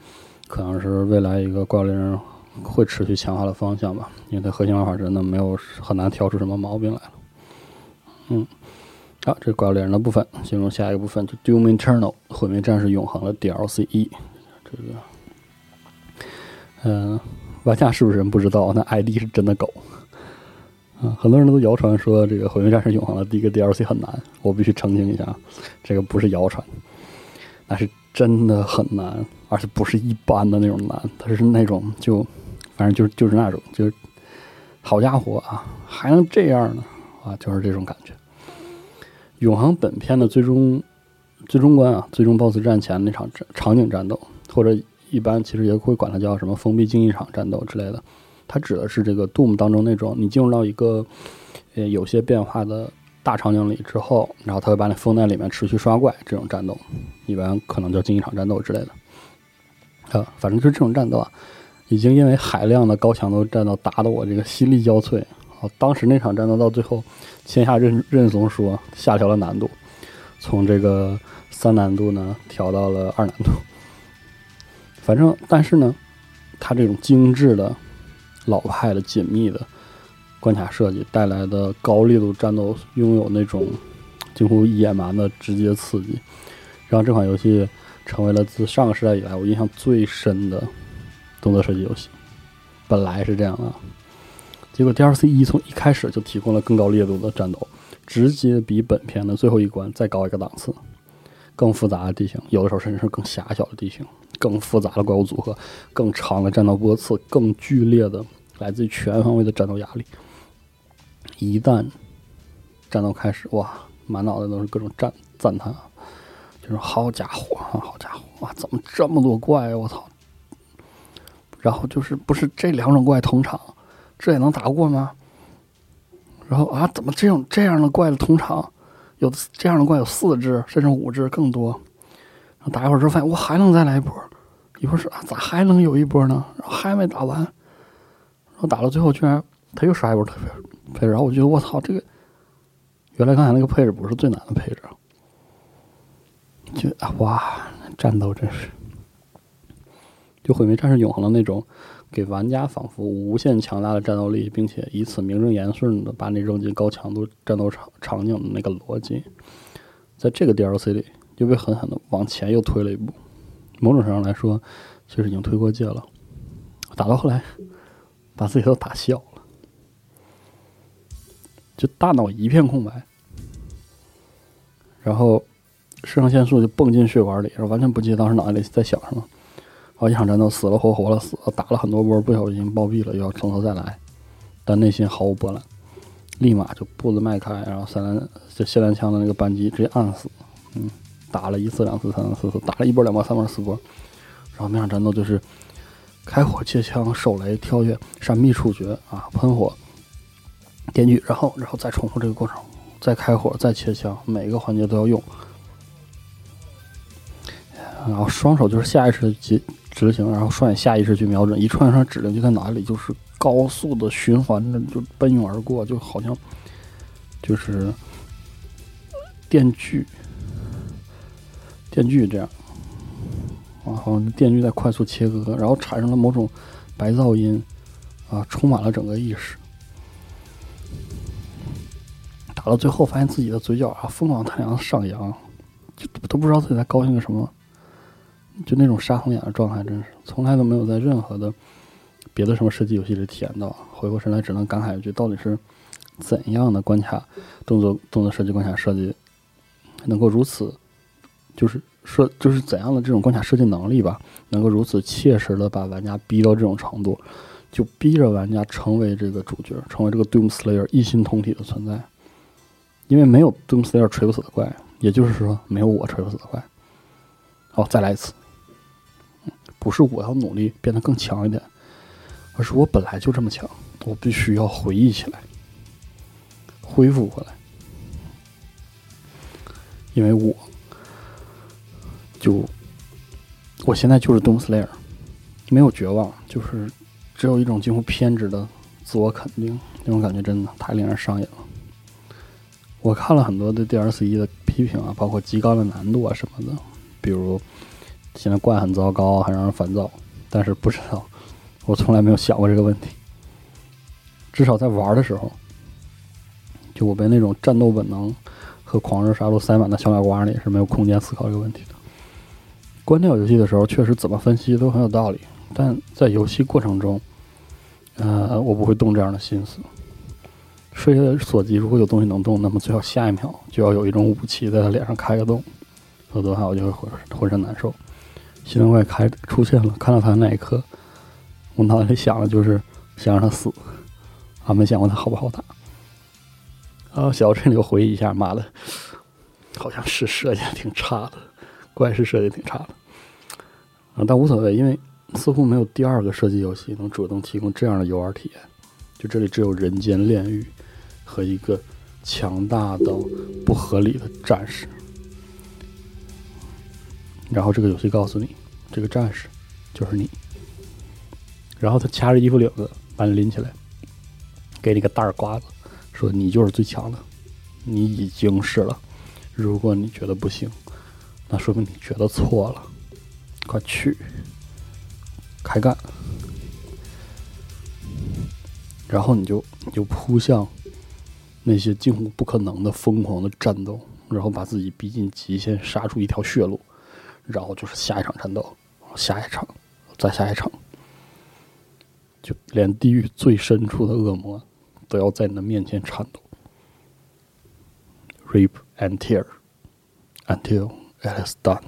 可能是未来一个怪物猎人会持续强化的方向吧，因为它核心玩法真的没有很难挑出什么毛病来了。嗯。好，这是怪物猎人的部分，进入下一个部分，就 Doom Eternal 毁灭战士永恒的 DLC 一。这个，嗯，玩家是不是人不知道？那 ID 是真的狗。嗯，很多人都谣传说这个毁灭战士永恒的第一个 DLC 很难，我必须澄清一下，这个不是谣传，那是真的很难，而且不是一般的那种难，它是那种就，反正就是就是那种，就是好家伙啊，还能这样呢？啊，就是这种感觉。永恒本片的最终最终关啊，最终 BOSS 战前那场场景战斗，或者一般其实也会管它叫什么封闭竞技场战斗之类的。它指的是这个 Doom 当中那种你进入到一个呃有些变化的大场景里之后，然后它会把你封在里面持续刷怪这种战斗，一般可能叫竞技场战斗之类的。啊，反正就是这种战斗啊，已经因为海量的高强度战斗打得我这个心力交瘁。啊，当时那场战斗到最后。签下认认怂说下调了难度，从这个三难度呢调到了二难度。反正但是呢，它这种精致的、老派的、紧密的关卡设计带来的高力度战斗，拥有那种近乎野蛮的直接刺激，让这款游戏成为了自上个时代以来我印象最深的动作射击游戏。本来是这样的。结果 DLC 一从一开始就提供了更高烈度的战斗，直接比本片的最后一关再高一个档次，更复杂的地形，有的时候甚至是更狭小的地形，更复杂的怪物组合，更长的战斗波次，更剧烈的来自于全方位的战斗压力。一旦战斗开始，哇，满脑袋都是各种赞赞叹，就是好家伙啊，好家伙哇，怎么这么多怪啊，我操！然后就是不是这两种怪同场。这也能打过吗？然后啊，怎么这种这样的怪的同场，有这样的怪有四只甚至五只更多。然后打一会儿之后发现，我还能再来一波。一会儿是啊，咋还能有一波呢？然后还没打完。然后打到最后，居然他又刷一波特别配置。然后我觉得我操，这个原来刚才那个配置不是最难的配置。就啊哇，战斗真是，就毁灭战士永恒的那种。给玩家仿佛无限强大的战斗力，并且以此名正言顺的把你扔进高强度战斗场场景的那个逻辑，在这个 DLC 里又被狠狠的往前又推了一步。某种程度上来说，其实已经推过界了。打到后来，把自己都打笑了，就大脑一片空白，然后肾上腺素就蹦进血管里，然后完全不记得当时脑袋里在想什么。好几场战斗死了活活了死了，打了很多波，不小心暴毙了，又要从头再来，但内心毫无波澜，立马就步子迈开，然后三连就霰弹枪的那个扳机直接按死，嗯，打了一次两次三次四次，打了一波两波三波四波，然后每场战斗就是开火切枪手雷跳跃闪避处决啊喷火电锯，然后然后再重复这个过程，再开火再切枪，每个环节都要用，然后双手就是下意识的接。执行，然后双眼下意识去瞄准，一串串指令就在脑海里就是高速的循环着，就奔涌而过，就好像就是电锯，电锯这样。然后电锯在快速切割，然后产生了某种白噪音，啊，充满了整个意识。打到最后，发现自己的嘴角啊疯狂太阳上扬，就都不知道自己在高兴个什么，就那种杀红眼的状态，真是从来都没有在任何的别的什么射击游戏里体验到。回过神来，只能感慨一句：到底是怎样的关卡动作动作设计关卡设计能够如此，就是说就是怎样的这种关卡设计能力吧，能够如此切实的把玩家逼到这种程度，就逼着玩家成为这个主角，成为这个 Doom Slayer 一心同体的存在。因为没有 Doom Slayer 锤不死的怪，也就是说没有我锤不死的怪。好，再来一次。不是我要努力变得更强一点，而是我本来就这么强，我必须要回忆起来，恢复过来。因为我，就我现在就是 Doom Slayer，没有绝望，就是只有一种近乎偏执的自我肯定，那种感觉真的太令人上瘾了。我看了很多的 DLC 的批评啊，包括极高的难度啊什么的，比如现在怪很糟糕，很让人烦躁。但是不知道，我从来没有想过这个问题。至少在玩的时候，就我被那种战斗本能和狂热杀戮塞满的小脑瓜里，是没有空间思考这个问题的。关掉游戏的时候，确实怎么分析都很有道理，但在游戏过程中，呃，我不会动这样的心思。射线所及，如果有东西能动，那么最好下一秒就要有一种武器在他脸上开个洞，否则的话我就会浑浑身难受。新的怪开出现了，看到他那一刻，我脑袋里想的就是想让他死，啊，没想过他好不好打。啊，小这里我回忆一下，妈的，好像是设计挺差的，怪是设计挺差的。啊，但无所谓，因为似乎没有第二个射击游戏能主动提供这样的游玩体验。就这里只有人间炼狱。和一个强大到不合理的战士，然后这个游戏告诉你，这个战士就是你。然后他掐着衣服领子把你拎起来，给你个大耳刮子，说你就是最强的，你已经是了。如果你觉得不行，那说明你觉得错了。快去开干！然后你就你就扑向。那些近乎不可能的疯狂的战斗，然后把自己逼近极限，杀出一条血路，然后就是下一场战斗，下一场，再下一场，就连地狱最深处的恶魔都要在你的面前颤抖，rip and tear until it is done。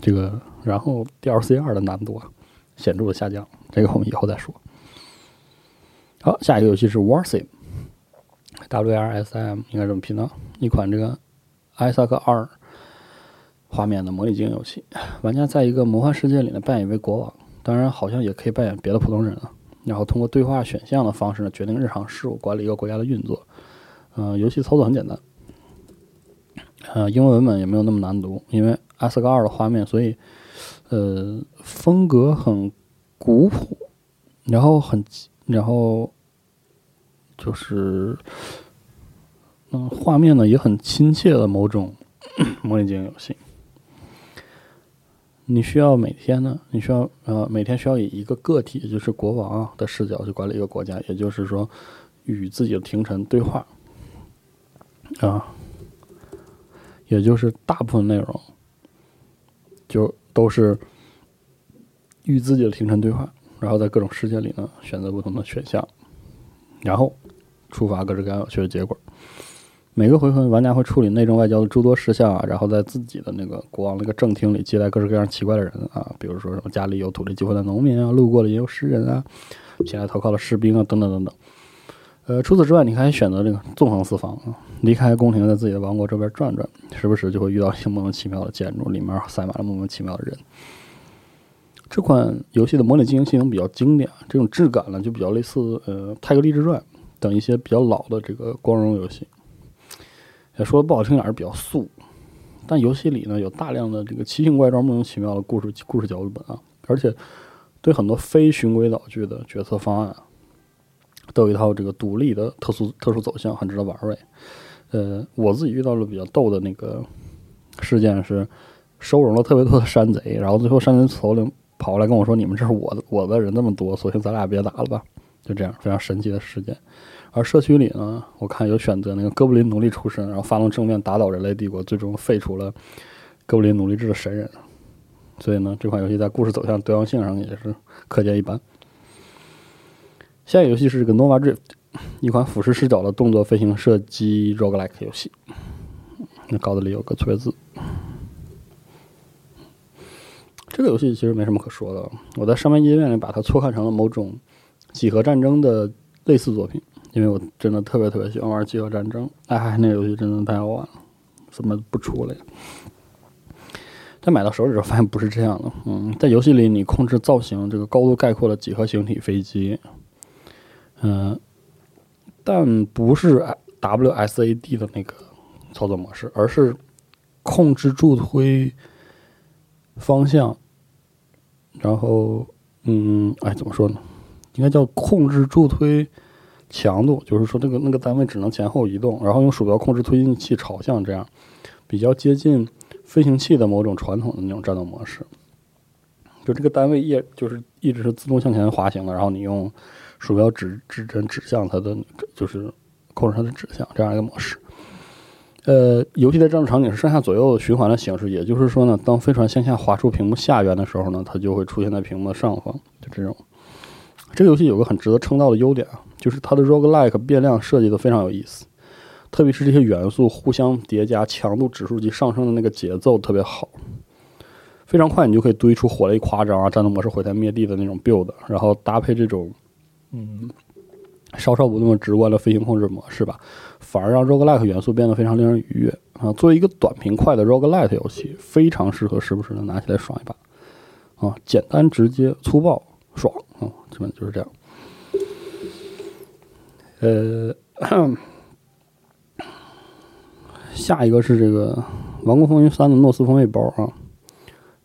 这个，然后 DLC 二的难度啊，显著的下降，这个我们以后再说。好，下一个游戏是 Warsim，W R S M 应该这么拼呢，一款这个艾萨克二画面的模拟经营游戏。玩家在一个魔幻世界里呢，扮演一位国王，当然好像也可以扮演别的普通人啊。然后通过对话选项的方式呢，决定日常事务，管理一个国家的运作。嗯，游戏操作很简单，呃，英文文本也没有那么难读，因为 S 杠二的画面，所以呃，风格很古朴，然后很。然后就是，嗯，画面呢也很亲切的某种 模拟经营游戏。你需要每天呢，你需要呃每天需要以一个个体，就是国王的视角去管理一个国家，也就是说与自己的廷臣对话啊，也就是大部分内容就都是与自己的廷臣对话。然后在各种事件里呢，选择不同的选项，然后触发各式各样有趣的结果。每个回合，玩家会处理内政外交的诸多事项啊，然后在自己的那个国王那个正厅里接待各式各样奇怪的人啊，比如说什么家里有土地机会的农民啊，路过的也有诗人啊，前来投靠的士兵啊，等等等等。呃，除此之外，你可以选择这个纵横四方啊，离开宫廷，在自己的王国周边转转，时不时就会遇到一些莫名其妙的建筑，里面塞满了莫名其妙的人。这款游戏的模拟经营系统比较经典，这种质感呢就比较类似呃《泰格励志传》等一些比较老的这个光荣游戏。也说不好听点是比较素，但游戏里呢有大量的这个奇形怪状、莫名其妙的故事故事脚本啊，而且对很多非循规蹈矩的决策方案都有一套这个独立的特殊特殊走向，很值得玩味。呃，我自己遇到了比较逗的那个事件是。收容了特别多的山贼，然后最后山贼头领跑过来跟我说：“你们这是我的我的人那么多，索性咱俩别打了吧。”就这样，非常神奇的事件。而社区里呢，我看有选择那个哥布林奴隶出身，然后发动政变打倒人类帝国，最终废除了哥布林奴隶制的神人。所以呢，这款游戏在故事走向多样性上也是可见一斑。下一个游戏是这个 Nova Drift，一款俯视视角的动作飞行射击 roguelike 游戏。那稿子里有个错别字。这个游戏其实没什么可说的，我在上面页面里把它错看成了某种几何战争的类似作品，因为我真的特别特别喜欢玩饥饿战争。哎，那个游戏真的太好玩了，怎么不出来？但买到手里之后发现不是这样的。嗯，在游戏里你控制造型这个高度概括的几何形体飞机，嗯，但不是 WSAD 的那个操作模式，而是控制助推方向。然后，嗯，哎，怎么说呢？应该叫控制助推强度，就是说，这个那个单位只能前后移动，然后用鼠标控制推进器朝向，这样比较接近飞行器的某种传统的那种战斗模式。就这个单位一就是一直是自动向前滑行的，然后你用鼠标指指针指向它的，就是控制它的指向，这样一个模式。呃，游戏的战斗场景是上下左右循环的形式，也就是说呢，当飞船向下滑出屏幕下缘的时候呢，它就会出现在屏幕的上方，就这种。这个游戏有个很值得称道的优点啊，就是它的 roguelike 变量设计的非常有意思，特别是这些元素互相叠加，强度指数级上升的那个节奏特别好，非常快，你就可以堆出火力夸张啊，战斗模式毁天灭地的那种 build，然后搭配这种，嗯。稍稍不那么直观的飞行控制模式吧，反而让 roguelike 元素变得非常令人愉悦啊！作为一个短平快的 roguelike 游戏，非常适合时不时的拿起来爽一把啊！简单直接、粗暴、爽啊！基本就是这样。呃，下一个是这个《王国风云三》的诺斯风味包啊！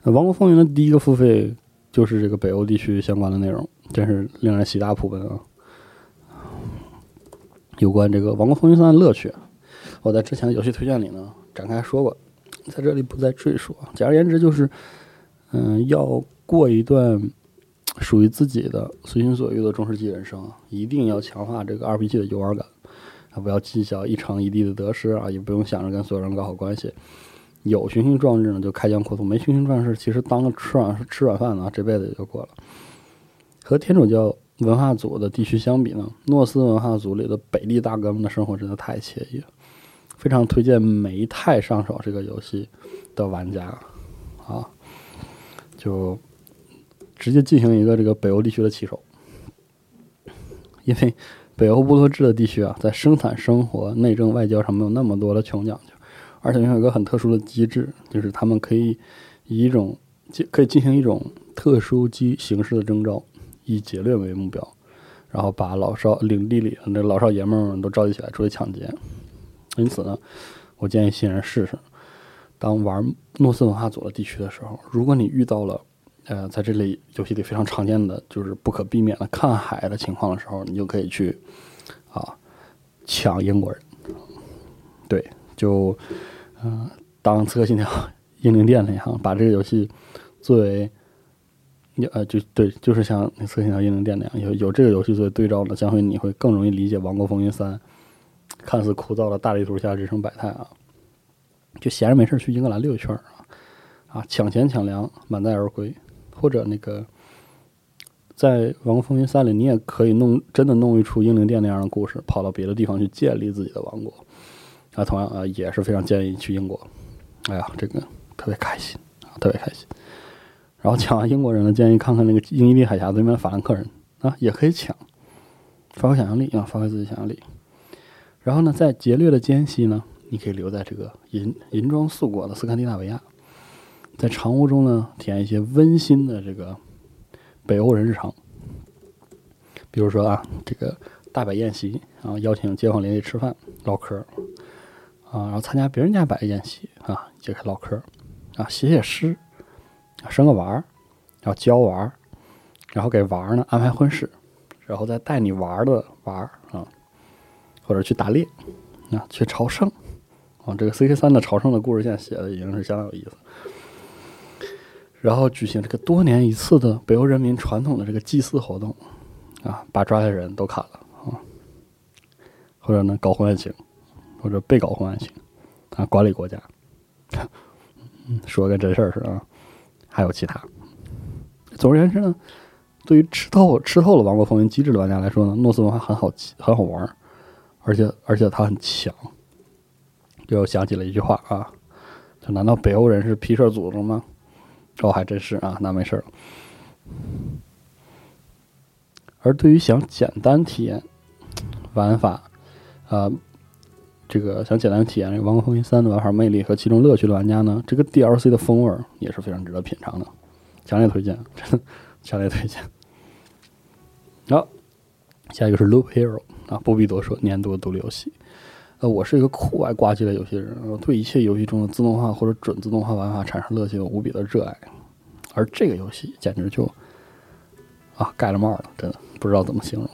《王国风云》的第一个付费就是这个北欧地区相关的内容，真是令人喜大普奔啊！有关这个《王国风云三》的乐趣，我在之前的游戏推荐里呢展开说过，在这里不再赘述。简而言之，就是，嗯，要过一段属于自己的随心所欲的中世纪人生，一定要强化这个 RPG 的游玩感，啊，不要计较一城一地的得失啊，也不用想着跟所有人搞好关系。有雄心壮志呢，就开疆扩土；没雄心壮志，其实当个吃软吃软饭呢，这辈子也就过了。和天主教。文化组的地区相比呢，诺斯文化组里的北地大哥们的生活真的太惬意了，非常推荐梅泰上手这个游戏的玩家啊，就直接进行一个这个北欧地区的起手，因为北欧部落制的地区啊，在生产生活、内政、外交上没有那么多的穷讲究，而且拥有一个很特殊的机制，就是他们可以以一种可以进行一种特殊机形式的征召。以劫掠为目标，然后把老少领地里那老少爷们们都召集起来出来抢劫。因此呢，我建议新人试试，当玩诺斯文化组的地区的时候，如果你遇到了呃在这类游戏里非常常见的就是不可避免的看海的情况的时候，你就可以去啊抢英国人。对，就嗯当《刺客信条：英灵殿》那样，把这个游戏作为。呃，就对，就是像《刺客信条：英灵殿》那样，有有这个游戏作为对照呢，将会你会更容易理解《王国风云三》看似枯燥的大地图下人生百态啊。就闲着没事去英格兰溜一圈啊，啊，抢钱抢粮，满载而归，或者那个在《王国风云三》里，你也可以弄真的弄一出英灵殿那样的故事，跑到别的地方去建立自己的王国啊，同样啊，也是非常建议去英国。哎呀，这个特别开心啊，特别开心。然后抢完英国人呢，建议看看那个英吉利海峡对面法兰克人啊，也可以抢，发挥想象力啊，发挥自己想象力。然后呢，在劫掠的间隙呢，你可以留在这个银银装素裹的斯堪的纳维亚，在长屋中呢，体验一些温馨的这个北欧人日常。比如说啊，这个大摆宴席然啊，邀请街坊邻里吃饭唠嗑啊，然后参加别人家摆宴席啊，也可以唠嗑啊，写写诗。啊生个娃儿，然后教娃儿，然后给娃儿呢安排婚事，然后再带你玩的娃儿啊，或者去打猎啊，去朝圣啊。这个 C K 三的朝圣的故事线写的已经是相当有意思。然后举行这个多年一次的北欧人民传统的这个祭祀活动，啊，把抓来的人都砍了啊，或者呢搞婚外情，或者被搞婚外情，啊，管理国家，说跟真事儿是啊，还有其他。总而言之呢，对于吃透吃透了王国风云机制的玩家来说呢，诺斯文化很好很好玩，而且而且它很强。又想起了一句话啊，就难道北欧人是皮社组织吗？哦，还真是啊，那没事了。而对于想简单体验玩法，啊，这个想简单体验这个《王国风云三》的玩法魅力和其中乐趣的玩家呢，这个 DLC 的风味也是非常值得品尝的，强烈推荐，真的强烈推荐。好，下一个是 Loop Hero 啊，不必多说，年度独立游戏。我是一个酷爱挂机的游戏人，我对一切游戏中的自动化或者准自动化玩法产生乐趣，无比的热爱。而这个游戏简直就啊盖了帽了，真的不知道怎么形容。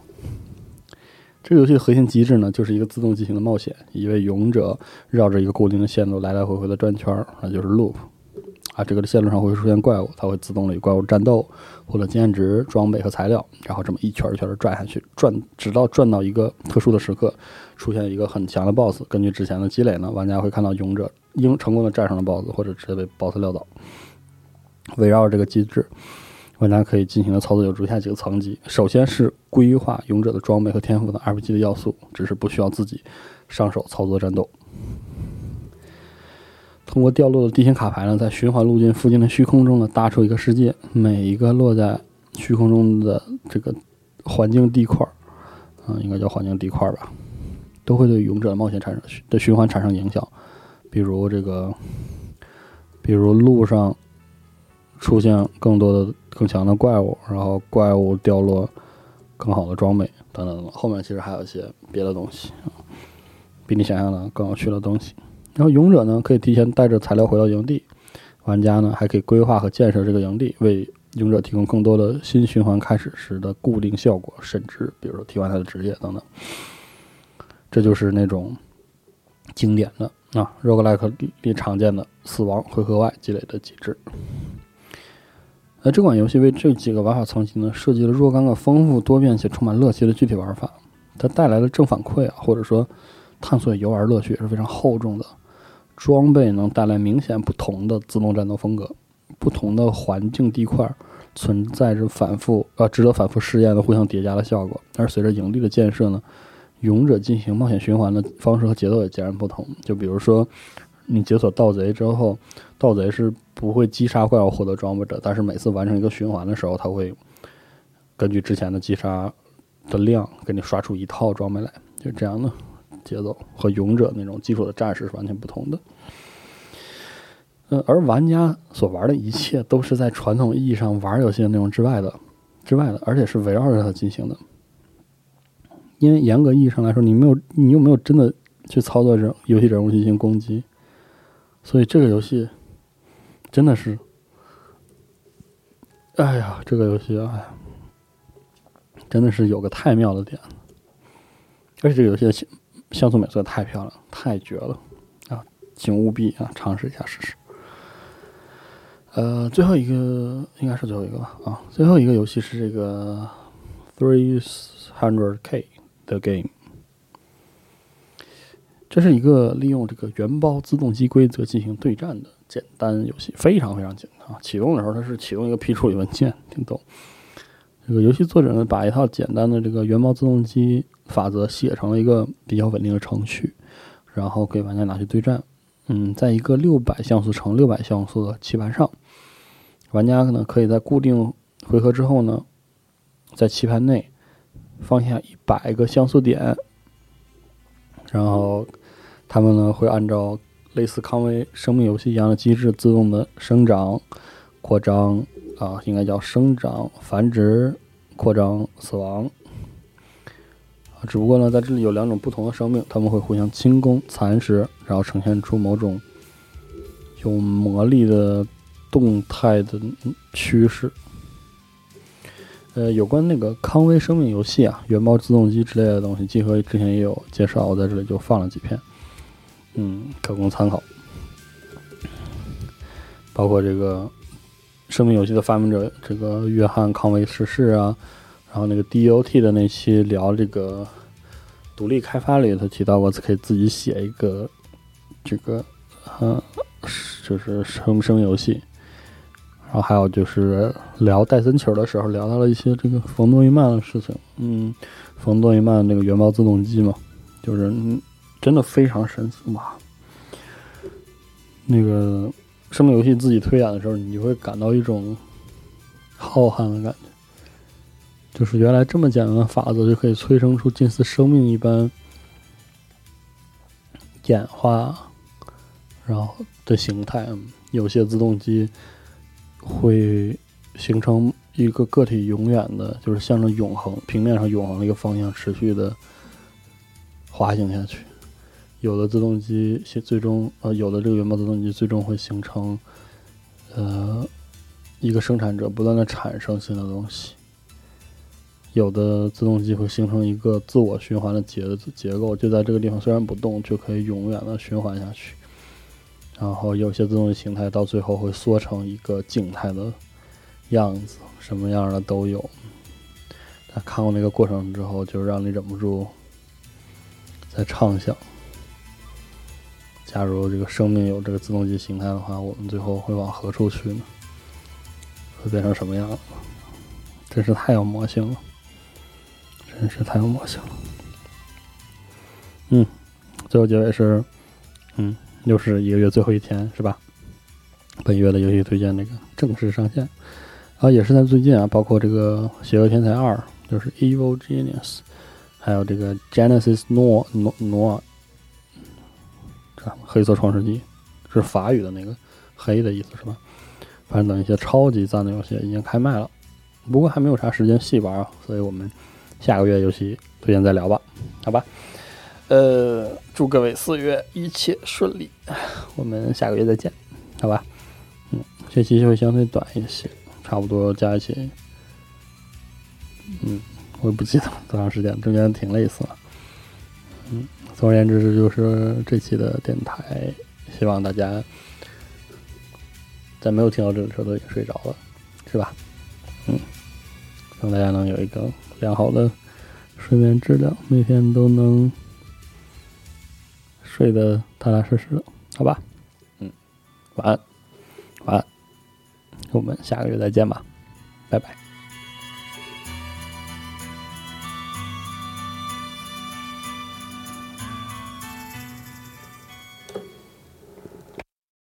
这个游戏的核心机制呢，就是一个自动进行的冒险，一位勇者绕着一个固定的线路来来回回的转圈儿，那就是 loop。啊，这个线路上会出现怪物，它会自动的与怪物战斗，获得经验值、装备和材料，然后这么一圈一圈的转下去，转直到转到一个特殊的时刻，出现一个很强的 BOSS。根据之前的积累呢，玩家会看到勇者应成功的战胜了 BOSS，或者直接被 BOSS 撂倒。围绕这个机制，玩家可以进行的操作有如下几个层级：首先是规划勇者的装备和天赋等 RPG 的要素，只是不需要自己上手操作战斗。通过掉落的地形卡牌呢，在循环路径附近的虚空中呢，搭出一个世界。每一个落在虚空中的这个环境地块儿，啊，应该叫环境地块儿吧，都会对勇者的冒险产生的循环产生影响。比如这个，比如路上出现更多的更强的怪物，然后怪物掉落更好的装备等等等。后面其实还有一些别的东西，比你想象的更有趣的东西。然后勇者呢，可以提前带着材料回到营地，玩家呢还可以规划和建设这个营地，为勇者提供更多的新循环开始时的固定效果，甚至比如说替换他的职业等等。这就是那种经典的啊，roguelike 里常见的死亡回合外积累的机制。那这款游戏为这几个玩法层级呢，设计了若干个丰富多变且充满乐趣的具体玩法，它带来的正反馈啊，或者说探索游玩乐趣也是非常厚重的。装备能带来明显不同的自动战斗风格，不同的环境地块存在着反复呃值得反复试验的互相叠加的效果。而随着营地的建设呢，勇者进行冒险循环的方式和节奏也截然不同。就比如说，你解锁盗贼之后，盗贼是不会击杀怪物获得装备的，但是每次完成一个循环的时候，他会根据之前的击杀的量给你刷出一套装备来，就这样的。节奏和勇者那种基础的战士是完全不同的。嗯，而玩家所玩的一切都是在传统意义上玩游戏的内容之外的，之外的，而且是围绕着它进行的。因为严格意义上来说，你没有，你又没有真的去操作人游戏人物进行攻击，所以这个游戏真的是，哎呀，这个游戏啊，真的是有个太妙的点，而且这个游戏像素美色太漂亮，太绝了啊！请务必啊尝试一下试试。呃，最后一个应该是最后一个吧啊，最后一个游戏是这个 Three Hundred K 的 Game，这是一个利用这个原包自动机规则进行对战的简单游戏，非常非常简单啊！启动的时候它是启动一个批处理文件，挺逗。这个游戏作者呢，把一套简单的这个原包自动机。法则写成了一个比较稳定的程序，然后给玩家拿去对战。嗯，在一个六百像素乘六百像素的棋盘上，玩家呢可以在固定回合之后呢，在棋盘内放下一百个像素点，然后他们呢会按照类似康威生命游戏一样的机制，自动的生长、扩张啊，应该叫生长、繁殖、扩张、死亡。只不过呢，在这里有两种不同的生命，他们会互相轻攻、蚕食，然后呈现出某种有魔力的动态的趋势。呃，有关那个康威生命游戏啊、原包自动机之类的东西，集合之前也有介绍，我在这里就放了几篇，嗯，可供参考。包括这个生命游戏的发明者这个约翰康威逝世啊，然后那个 DOT 的那期聊这个独立开发里，他提到过可以自己写一个这个呃，就是生生命游戏。然后还有就是聊戴森球的时候，聊到了一些这个冯诺依曼的事情。嗯，冯诺依曼那个原爆自动机嘛，就是真的非常神奇嘛！那个生命游戏自己推演的时候，你就会感到一种浩瀚的感觉，就是原来这么简单的法则就可以催生出近似生命一般演化，然后的形态。有些自动机。会形成一个个体永远的，就是向着永恒平面上永恒的一个方向持续的滑行下去。有的自动机最终呃，有的这个原爆自动机最终会形成呃一个生产者不断的产生新的东西。有的自动机会形成一个自我循环的结结构，就在这个地方虽然不动，就可以永远的循环下去。然后有些自动机形态到最后会缩成一个静态的样子，什么样的都有。他看过那个过程之后，就让你忍不住在畅想：假如这个生命有这个自动机形态的话，我们最后会往何处去呢？会变成什么样？真是太有魔性了！真是太有魔性了。嗯，最后结尾是，嗯。又是一个月最后一天，是吧？本月的游戏推荐那个正式上线，然后也是在最近啊，包括这个《邪恶天才二》，就是 Evil Genius，还有这个 Genesis Noir Noir，这黑色创世纪是法语的那个黑的意思是吧？反正等一些超级赞的游戏已经开卖了，不过还没有啥时间细玩啊，所以我们下个月游戏推荐再聊吧，好吧？呃，祝各位四月一切顺利，我们下个月再见，好吧？嗯，学期会相对短一些，差不多加一起，嗯，我也不记得多长时间，中间挺累死了。嗯，总而言之，就是这期的电台，希望大家在没有听到这个的时候都已经睡着了，是吧？嗯，希望大家能有一个良好的睡眠质量，每天都能。睡得踏踏实实的，好吧，嗯，晚安，晚安，我们下个月再见吧，拜拜。